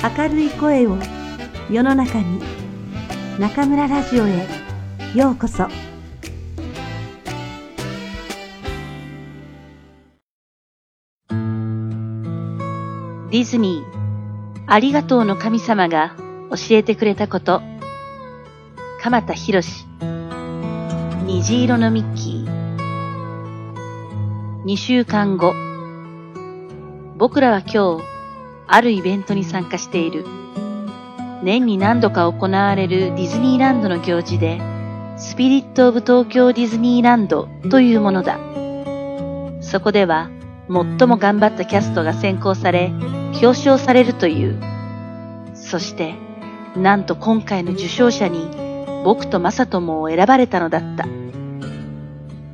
明るい声を世の中に中村ラジオへようこそ。ディズニーありがとうの神様が教えてくれたこと。鎌田博虹色のミッキー。2週間後。僕らは今日あるイベントに参加している年に何度か行われるディズニーランドの行事でスピリット・オブ・東京ディズニーランドというものだそこでは最も頑張ったキャストが選考され表彰されるという。そして、なんと今回の受賞者に僕とマサトも選ばれたのだった。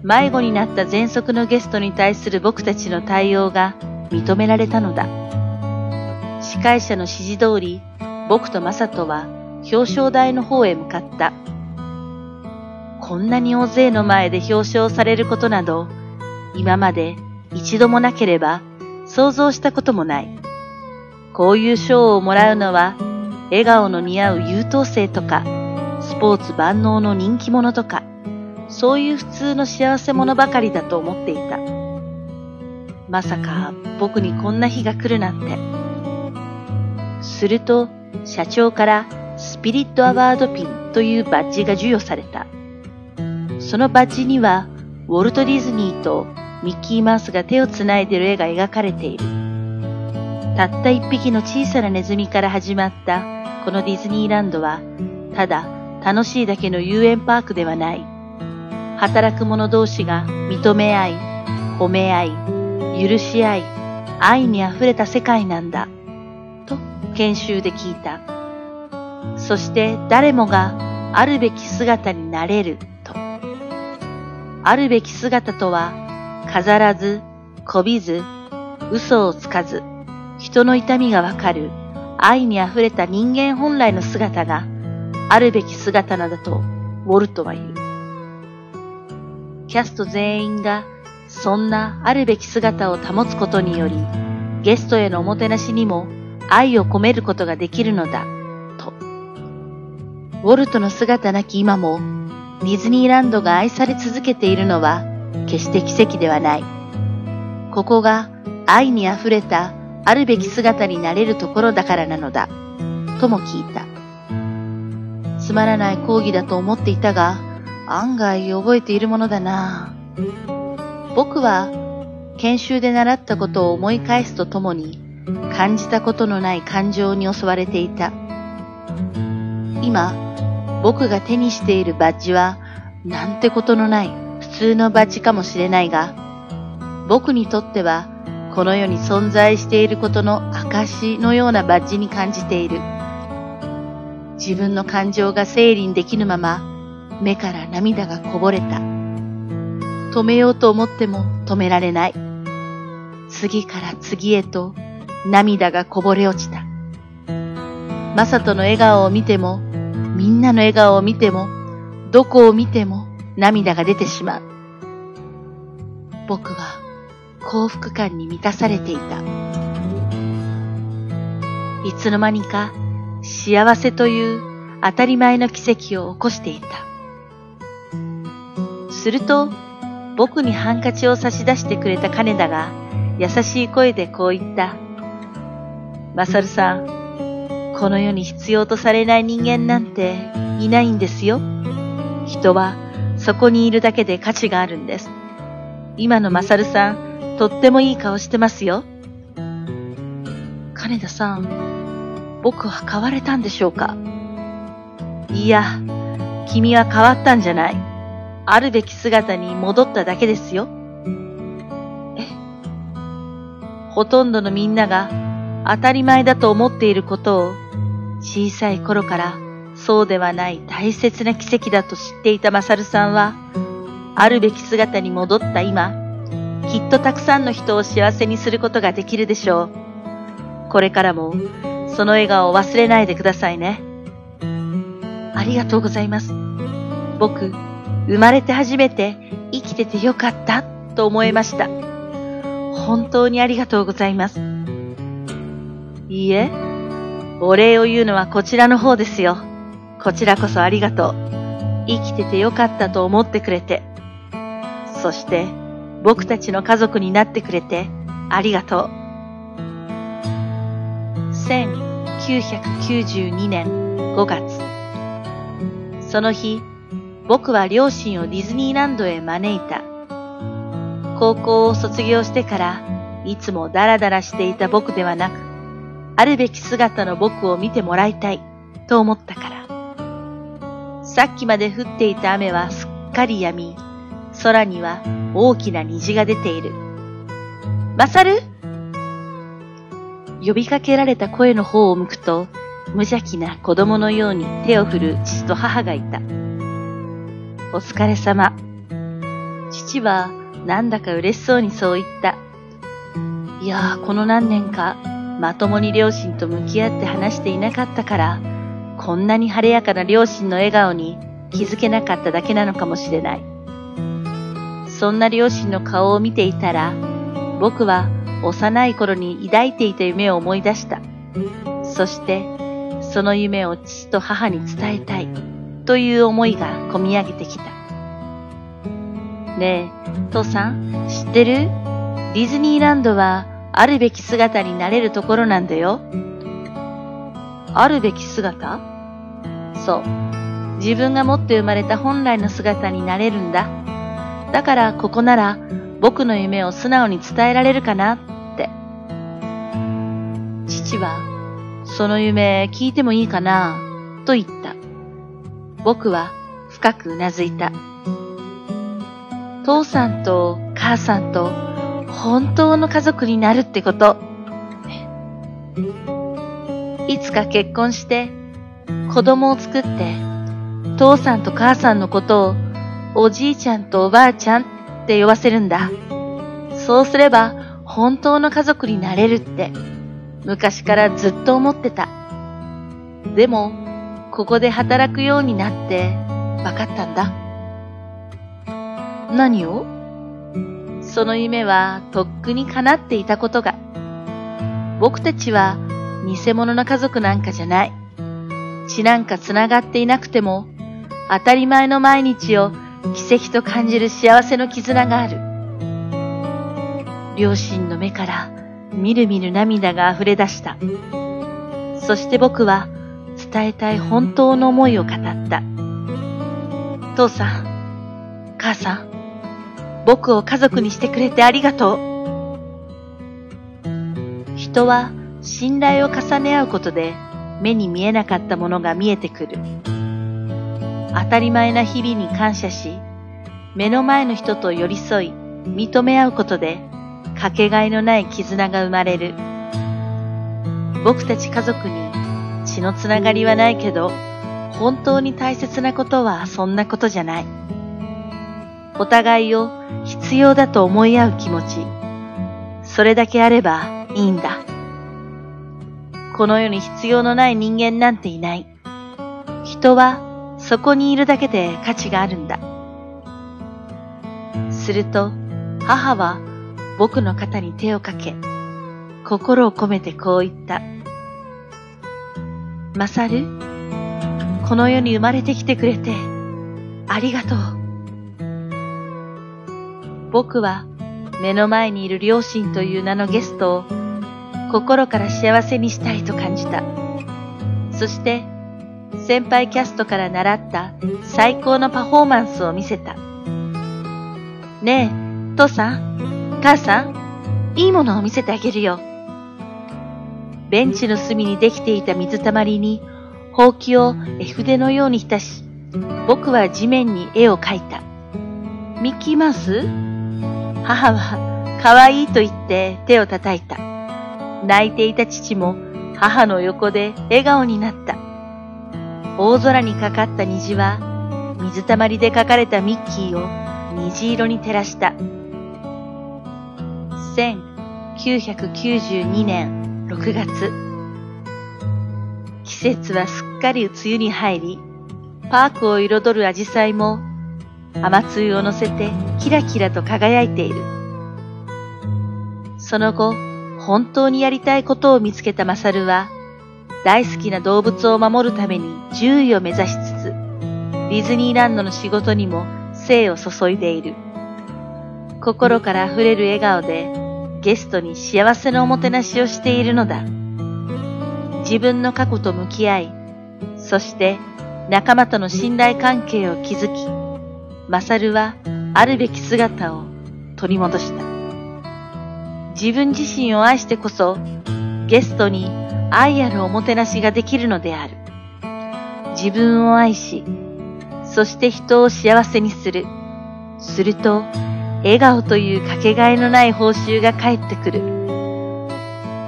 迷子になった喘息のゲストに対する僕たちの対応が認められたのだ。会者の指示通り、僕とマサトは表彰台の方へ向かった。こんなに大勢の前で表彰されることなど、今まで一度もなければ想像したこともない。こういう賞をもらうのは、笑顔の似合う優等生とか、スポーツ万能の人気者とか、そういう普通の幸せ者ばかりだと思っていた。まさか僕にこんな日が来るなんて。すると、社長からスピリットアワードピンというバッジが授与された。そのバッジには、ウォルト・ディズニーとミッキーマウスが手をつないでる絵が描かれている。たった一匹の小さなネズミから始まったこのディズニーランドは、ただ楽しいだけの遊園パークではない。働く者同士が認め合い、褒め合い、許し合い、愛に溢れた世界なんだ。研修で聞いた。そして誰もがあるべき姿になれると。あるべき姿とは飾らず、こびず、嘘をつかず、人の痛みがわかる、愛に溢れた人間本来の姿が、あるべき姿なだと、ウォルトは言う。キャスト全員が、そんなあるべき姿を保つことにより、ゲストへのおもてなしにも愛を込めることができるのだ、と。ウォルトの姿なき今も、ディズニーランドが愛され続けているのは、決して奇跡ではない。ここが愛に溢れたあるべき姿になれるところだからなのだ。とも聞いた。つまらない講義だと思っていたが、案外覚えているものだな。僕は研修で習ったことを思い返すとともに感じたことのない感情に襲われていた。今、僕が手にしているバッジはなんてことのない普通のバッジかもしれないが、僕にとってはこの世に存在していることの証のようなバッジに感じている。自分の感情が整理できぬまま、目から涙がこぼれた。止めようと思っても止められない。次から次へと涙がこぼれ落ちた。マサトの笑顔を見ても、みんなの笑顔を見ても、どこを見ても涙が出てしまう。僕は幸福感に満たされていた。いつの間にか幸せという当たり前の奇跡を起こしていた。すると僕にハンカチを差し出してくれた金田が優しい声でこう言った。マサルさん、この世に必要とされない人間なんていないんですよ。人はそこにいるだけで価値があるんです。今のマサルさん、とってもいい顔してますよ。金田さん、僕は変われたんでしょうかいや、君は変わったんじゃない。あるべき姿に戻っただけですよ。えほとんどのみんなが当たり前だと思っていることを小さい頃からそうではない大切な奇跡だと知っていたマサルさんは、あるべき姿に戻った今、きっとたくさんの人を幸せにすることができるでしょう。これからも、その笑顔を忘れないでくださいね。ありがとうございます。僕、生まれて初めて生きててよかったと思いました。本当にありがとうございます。いいえ、お礼を言うのはこちらの方ですよ。こちらこそありがとう。生きててよかったと思ってくれて。そして、僕たちの家族になってくれて、ありがとう。1992年5月。その日、僕は両親をディズニーランドへ招いた。高校を卒業してから、いつもダラダラしていた僕ではなく、あるべき姿の僕を見てもらいたいと思ったから。さっきまで降っていた雨はすっかり止み、空には大きな虹が出ている。マサル呼びかけられた声の方を向くと、無邪気な子供のように手を振る父と母がいた。お疲れ様。父はなんだか嬉しそうにそう言った。いやー、この何年かまともに両親と向き合って話していなかったから、こんなに晴れやかな両親の笑顔に気づけなかっただけなのかもしれない。そんな両親の顔を見ていたら、僕は幼い頃に抱いていた夢を思い出した。そして、その夢を父と母に伝えたいという思いがこみ上げてきた。ねえ、父さん、知ってる？ディズニーランドはあるべき姿になれるところなんだよ。あるべき姿？そう。自分が持って生まれた本来の姿になれるんだ。だからここなら僕の夢を素直に伝えられるかなって。父は、その夢聞いてもいいかな？と言った。僕は深くうなずいた。父さんと母さんと本当の家族になるってこと。いつか結婚して子供を作って父さんと母さんのことをおじいちゃんとおばあちゃんって呼ばせるんだ。そうすれば本当の家族になれるって昔からずっと思ってた。でもここで働くようになって分かったんだ。何を？その夢はとっくに叶っていたことが。僕たちは偽物の家族なんかじゃない。血なんか繋がっていなくても、当たり前の毎日を奇跡と感じる幸せの絆がある。両親の目からみるみる涙が溢れ出した。そして僕は伝えたい本当の思いを語った。父さん、母さん、僕を家族にしてくれてありがとう。人は信頼を重ね合うことで目に見えなかったものが見えてくる。当たり前な日々に感謝し、目の前の人と寄り添い、認め合うことで、かけがえのない絆が生まれる。僕たち家族に血のつながりはないけど、本当に大切なことはそんなことじゃない。お互いを必要だと思い合う気持ち。それだけあればいいんだ。この世に必要のない人間なんていない。人はそこにいるだけで価値があるんだ。すると母は僕の肩に手をかけ、心を込めてこう言った。マサル、この世に生まれてきてくれてありがとう。僕は目の前にいる両親という名のゲストを心から幸せにしたいと感じた。そして先輩キャストから習った最高のパフォーマンスを見せた。ねえ、父さん、母さん、いいものを見せてあげるよ。ベンチの隅にできていた水たまりに、ほうきを絵筆のように浸し、僕は地面に絵を描いた。ミッキーマウス？母は可愛いと言って手を叩いた。泣いていた父も母の横で笑顔になった。大空にかかった虹は水たまりで描かれたミッキーを虹色に照らした。1992年6月。季節はすっかり梅雨に入り、パークを彩るアジサイも雨露を乗せてキラキラと輝いている。その後、本当にやりたいことを見つけたマサルは、大好きな動物を守るために獣医を目指しつつ、ディズニーランドの仕事にも精を注いでいる。心から溢れる笑顔でゲストに幸せのおもてなしをしているのだ。自分の過去と向き合い、そして仲間との信頼関係を築き、マサルはあるべき姿を取り戻した。自分自身を愛してこそ、ゲストに愛あるおもてなしができるのである。自分を愛し、そして人を幸せにする。すると、笑顔というかけがえのない報酬が返ってくる。ウ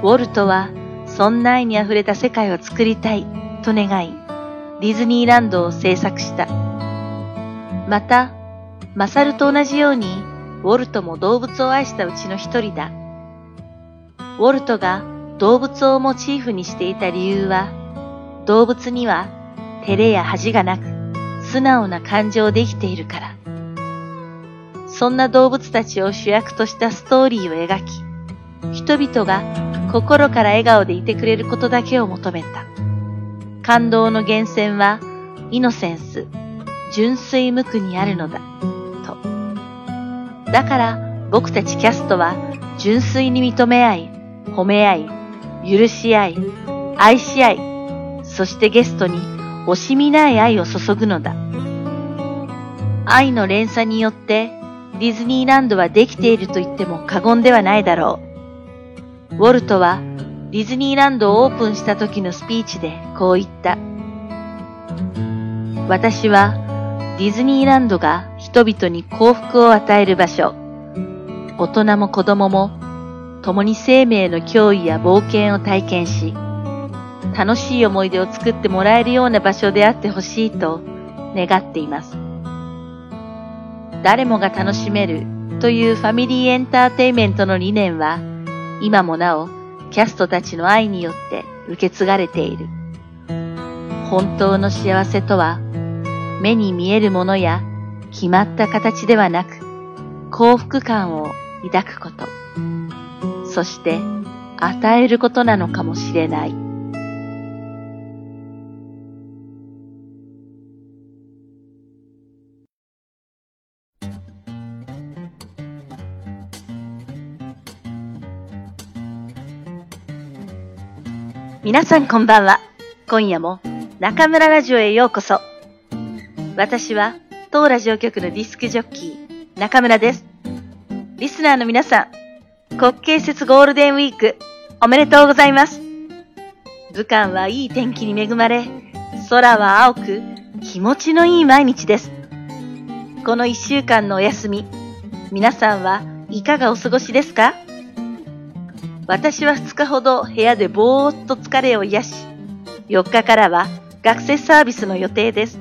ォルトは、そんな愛に溢れた世界を作りたいと願い、ディズニーランドを制作した。また、マサルと同じように、ウォルトも動物を愛したうちの一人だ。ウォルトが動物をモチーフにしていた理由は、動物には照れや恥がなく、素直な感情で生きているから。そんな動物たちを主役としたストーリーを描き、人々が心から笑顔でいてくれることだけを求めた。感動の源泉は、イノセンス、純粋無垢にあるのだ、と。だから僕たちキャストは純粋に認め合い、褒め合い、許し合い、愛し合い、そしてゲストに惜しみない愛を注ぐのだ。愛の連鎖によってディズニーランドはできていると言っても過言ではないだろう。ウォルトはディズニーランドをオープンした時のスピーチでこう言った。私はディズニーランドが人々に幸福を与える場所。大人も子供も共に生命の脅威や冒険を体験し、楽しい思い出を作ってもらえるような場所であってほしいと願っています。誰もが楽しめるというファミリーエンターテイメントの理念は、今もなおキャストたちの愛によって受け継がれている。本当の幸せとは、目に見えるものや決まった形ではなく、幸福感を抱くこと。そして与えることなのかもしれない。皆さんこんばんは。今夜も中村ラジオへようこそ。私は当ラジオ局のディスクジョッキー中村です。リスナーの皆さん、国慶節ゴールデンウィーク、おめでとうございます。武漢はいい天気に恵まれ、空は青く、気持ちのいい毎日です。この一週間のお休み、皆さんはいかがお過ごしですか？私は2日ほど部屋でぼーっと疲れを癒し、4日からは学生サービスの予定です。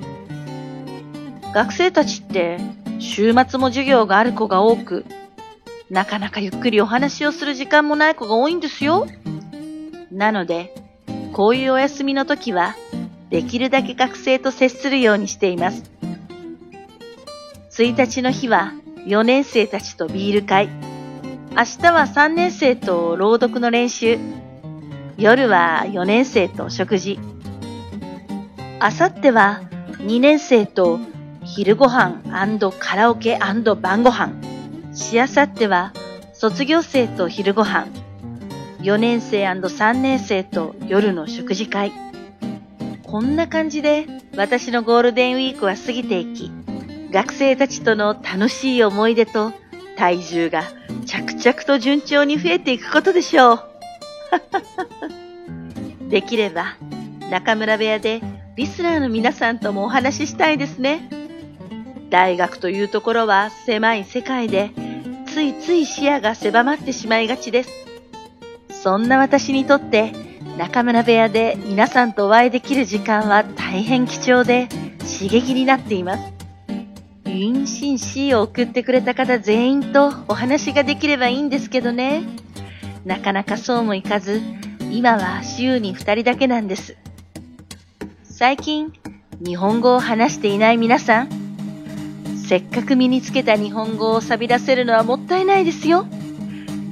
学生たちって週末も授業がある子が多く、なかなかゆっくりお話をする時間もない子が多いんですよ。なので、こういうお休みの時は、できるだけ学生と接するようにしています。1日の日は4年生たちとビール会。明日は3年生と朗読の練習。夜は4年生と食事。あさっては2年生と昼ご飯カラオケ晩ご飯。しあさっては卒業生と昼ご飯、4年生 &3 年生と夜の食事会。こんな感じで私のゴールデンウィークは過ぎていき、学生たちとの楽しい思い出と体重が着々と順調に増えていくことでしょう。できれば中村部屋でリスナーの皆さんともお話ししたいですね。大学というところは狭い世界でついつい視野が狭まってしまいがちです。そんな私にとって中村部屋で皆さんとお会いできる時間は大変貴重で刺激になっています。妊娠 C を送ってくれた方全員とお話ができればいいんですけどね。なかなかそうもいかず、今は週に2人だけなんです。最近、日本語を話していない皆さん、せっかく身につけた日本語を錆び出せるのはもったいないですよ。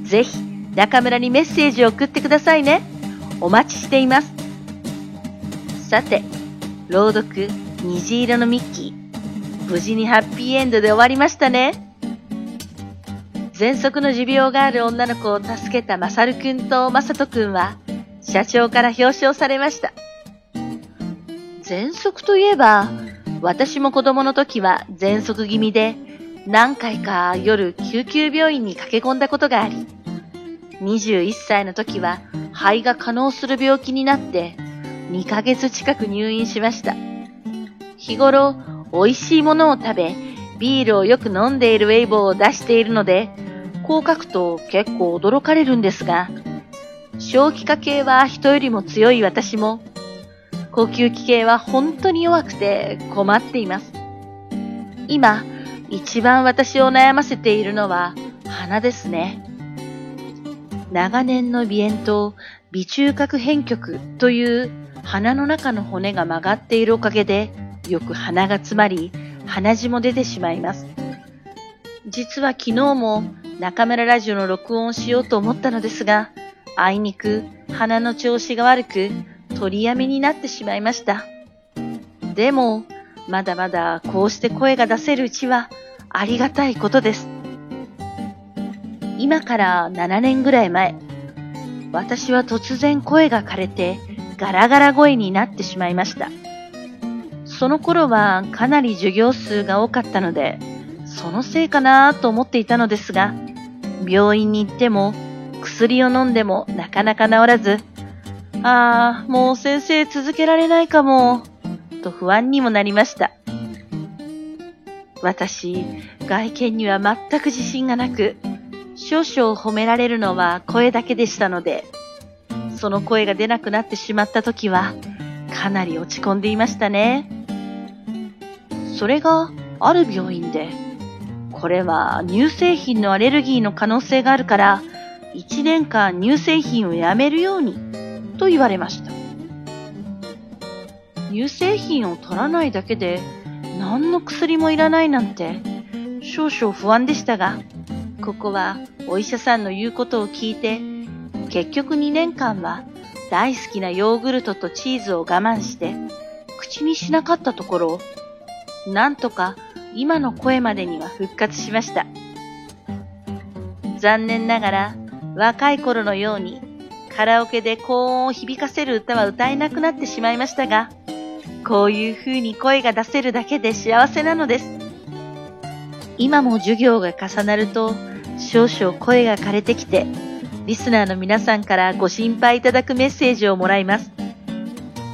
ぜひ、中村にメッセージを送ってくださいね。お待ちしています。さて、朗読、虹色のミッキー。無事にハッピーエンドで終わりましたね。喘息の持病がある女の子を助けたマサルくんとマサトくんは、社長から表彰されました。喘息といえば、私も子供の時は喘息気味で、何回か夜救急病院に駆け込んだことがあり、21歳の時は肺が可能する病気になって、2ヶ月近く入院しました。日頃、美味しいものを食べ、ビールをよく飲んでいるウェイボーを出しているので、こう書くと結構驚かれるんですが、小気化系は人よりも強い私も、呼吸器系は本当に弱くて困っています。今、一番私を悩ませているのは鼻ですね。長年の鼻炎と鼻中隔変曲という鼻の中の骨が曲がっているおかげでよく鼻が詰まり鼻血も出てしまいます。実は昨日も中村ラジオの録音をしようと思ったのですが、あいにく鼻の調子が悪く取りやめになってしまいました。でも、まだまだこうして声が出せるうちはありがたいことです。今から7年ぐらい前、私は突然声が枯れてガラガラ声になってしまいました。その頃はかなり授業数が多かったので、そのせいかなと思っていたのですが、病院に行っても薬を飲んでもなかなか治らず、ああ、もう先生続けられないかも、と不安にもなりました。私、外見には全く自信がなく、少々褒められるのは声だけでしたので、その声が出なくなってしまった時は、かなり落ち込んでいましたね。それがある病院で、これは乳製品のアレルギーの可能性があるから、1年間乳製品をやめるように、と言われました。乳製品を取らないだけで、何の薬もいらないなんて、少々不安でしたが、ここはお医者さんの言うことを聞いて、結局2年間は大好きなヨーグルトとチーズを我慢して、口にしなかったところ、なんとか今の声までには復活しました。残念ながら若い頃のようにカラオケで高音を響かせる歌は歌えなくなってしまいましたが、こういう風に声が出せるだけで幸せなのです。今も授業が重なると少々声が枯れてきて、リスナーの皆さんからご心配いただくメッセージをもらいます。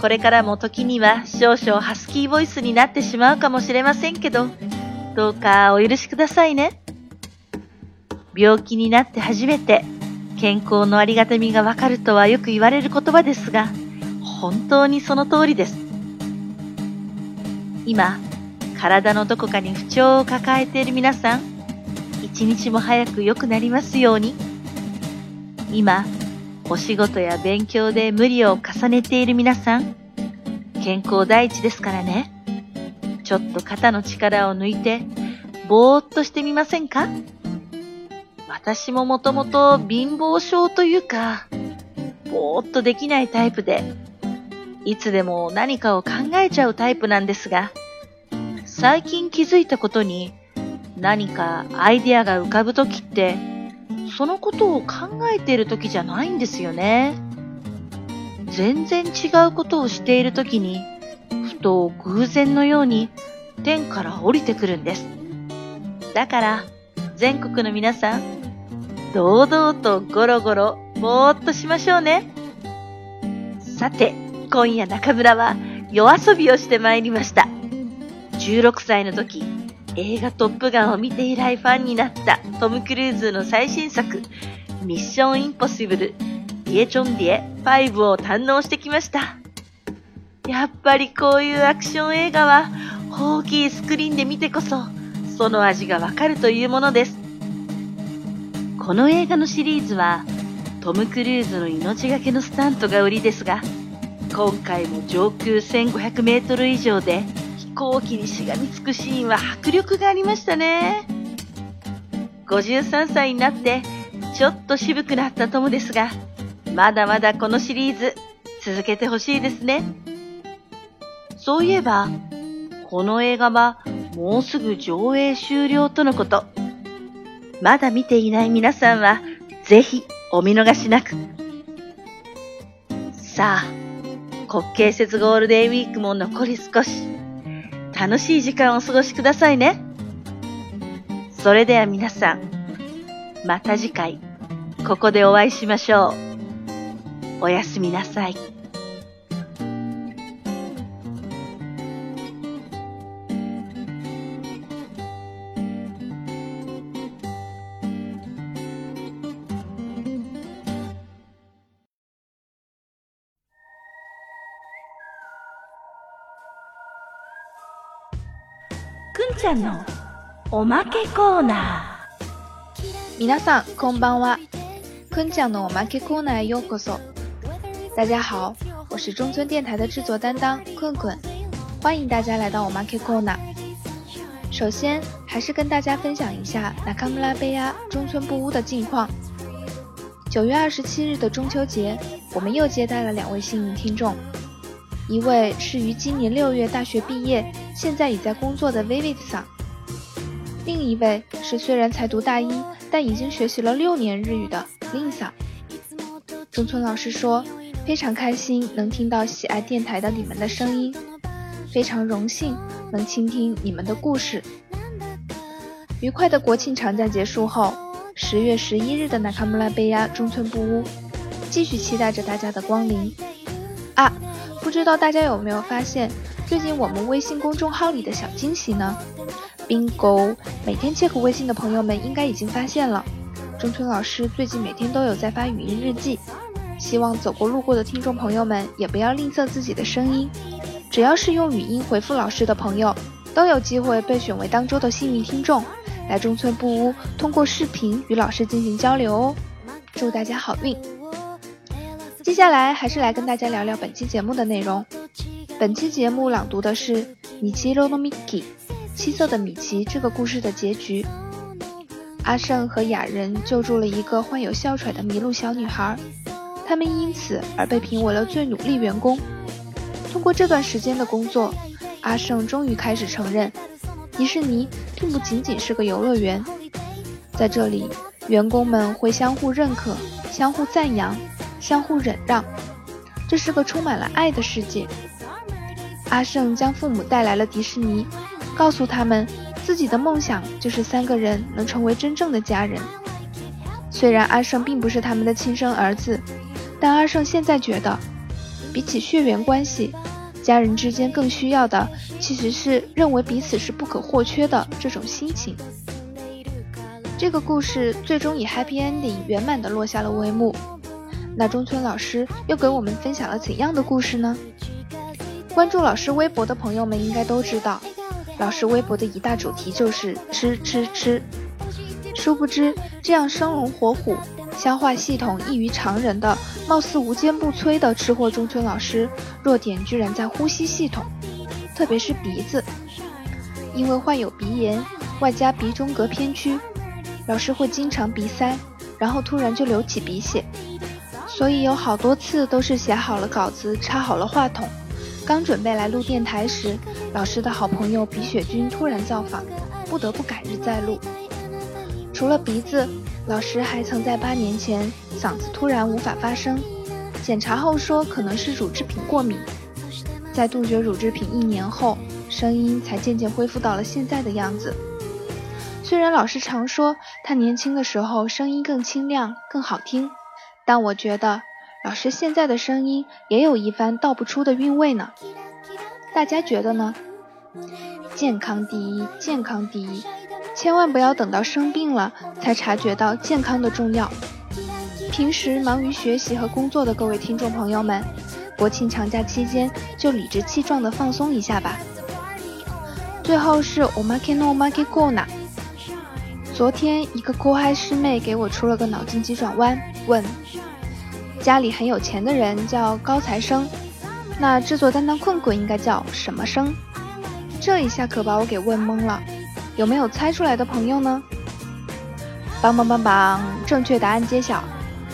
これからも時には少々ハスキーボイスになってしまうかもしれませんけど、どうかお許しくださいね。病気になって初めて健康のありがたみがわかるとはよく言われる言葉ですが、本当にその通りです。今、体のどこかに不調を抱えている皆さん、一日も早く良くなりますように。今、お仕事や勉強で無理を重ねている皆さん、健康第一ですからね。ちょっと肩の力を抜いて、ぼーっとしてみませんか？私ももともと貧乏症というか、ぼーっとできないタイプで、いつでも何かを考えちゃうタイプなんですが、最近気づいたことに、何かアイデアが浮かぶときって、そのことを考えている時じゃないんですよね。全然違うことをしている時に、ふと偶然のように天から降りてくるんです。だから、全国の皆さん、堂々とゴロゴロ、ぼーっとしましょうね。さて、今夜中村は夜遊びをしてまいりました。16歳の時、映画トップガンを見て以来ファンになったトム・クルーズの最新作、ミッション・インポッシブル、リエチョンディエ5を堪能してきました。やっぱりこういうアクション映画は大きいスクリーンで見てこそ、その味がわかるというものです。この映画のシリーズは、トム・クルーズの命がけのスタントが売りですが、今回も上空1500メートル以上で飛行機にしがみつくシーンは迫力がありましたね。53歳になってちょっと渋くなったトムですが、まだまだこのシリーズ続けてほしいですね。そういえば、この映画はもうすぐ上映終了とのこと。まだ見ていない皆さんは、ぜひお見逃しなく。さあ、国慶節ゴールデンウィークも残り少し。楽しい時間をお過ごしくださいね。それでは皆さん、また次回、ここでお会いしましょう。おやすみなさい。くんちゃんのおまけコーナ皆さんこんばんは。坤讲的我们 K コーナーへようこそ。大家好，我是中村电台的制作担当困困，欢迎大家来到我们 K コーナー。首先，还是跟大家分享一下那卡姆拉贝亚中村布屋的近况。九月二十七日的中秋节，我们又接待了两位幸运听众，一位是于今年六月大学毕业， 现在已在工作的 Vivid 桑。另一位是虽然才读大一，但已经学习了六年日语的 Lisa。中村老师说，非常开心能听到喜爱电台的你们的声音，非常荣幸能倾听你们的故事。愉快的国庆长假结束后，十月十一日的纳卡穆拉贝亚中村布屋，继续期待着大家的光临。啊，不知道大家有没有发现，最近我们微信公众号里的小惊喜呢？bingo！每天 check 微信的朋友们应该已经发现了，中村老师最近每天都有在发语音日记。希望走过路过的听众朋友们也不要吝啬自己的声音，只要是用语音回复老师的朋友，都有机会被选为当周的幸运听众，来中村布屋通过视频与老师进行交流哦。祝大家好运！接下来还是来跟大家聊聊本期节目的内容。本期节目朗读的是米奇罗诺米奇。七色的米奇这个故事的结局，阿胜和雅人救助了一个患有哮喘的迷路小女孩，他们因此而被评为了最努力员工。通过这段时间的工作，阿胜终于开始承认，迪士尼并不仅仅是个游乐园，在这里，员工们会相互认可、相互赞扬、相互忍让，这是个充满了爱的世界。阿胜将父母带来了迪士尼。告诉他们，自己的梦想就是三个人能成为真正的家人。虽然阿胜并不是他们的亲生儿子，但阿胜现在觉得，比起血缘关系，家人之间更需要的其实是认为彼此是不可或缺的这种心情。这个故事最终以 happy ending 圆满的落下了帷幕。那中村老师又给我们分享了怎样的故事呢？关注老师微博的朋友们应该都知道。老师微博的一大主题就是吃吃吃，殊不知这样生龙活虎、消化系统异于常人的、貌似无坚不摧的吃货中村老师，弱点居然在呼吸系统，特别是鼻子。因为患有鼻炎，外加鼻中隔偏曲，老师会经常鼻塞，然后突然就流起鼻血，所以有好多次都是写好了稿子，插好了话筒。刚准备来录电台时，老师的好朋友鼻血君突然造访，不得不改日再录。除了鼻子，老师还曾在八年前嗓子突然无法发声，检查后说可能是乳制品过敏。在杜绝乳制品一年后，声音才渐渐恢复到了现在的样子。虽然老师常说他年轻的时候声音更清亮、更好听，但我觉得。老师现在的声音也有一番道不出的韵味呢，大家觉得呢？健康第一，健康第一，千万不要等到生病了才察觉到健康的重要。平时忙于学习和工作的各位听众朋友们，国庆长假期间就理直气壮的放松一下吧。最后是 omakino Maki Kona。昨天一个酷嗨师妹给我出了个脑筋急转弯，问。家里很有钱的人叫高材生，那制作担当困困应该叫什么生？这一下可把我给问懵了，有没有猜出来的朋友呢？棒棒棒棒，正确答案揭晓，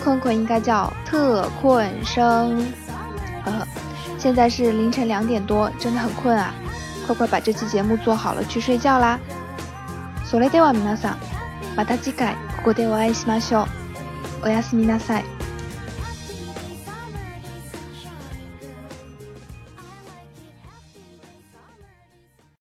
困困应该叫特困生。呵呵， 现在是凌晨两点多，真的很困啊！快快把这期节目做好了，去睡觉啦。それでは皆さん、また次回ここでお会いしましょう。おやすみなさい。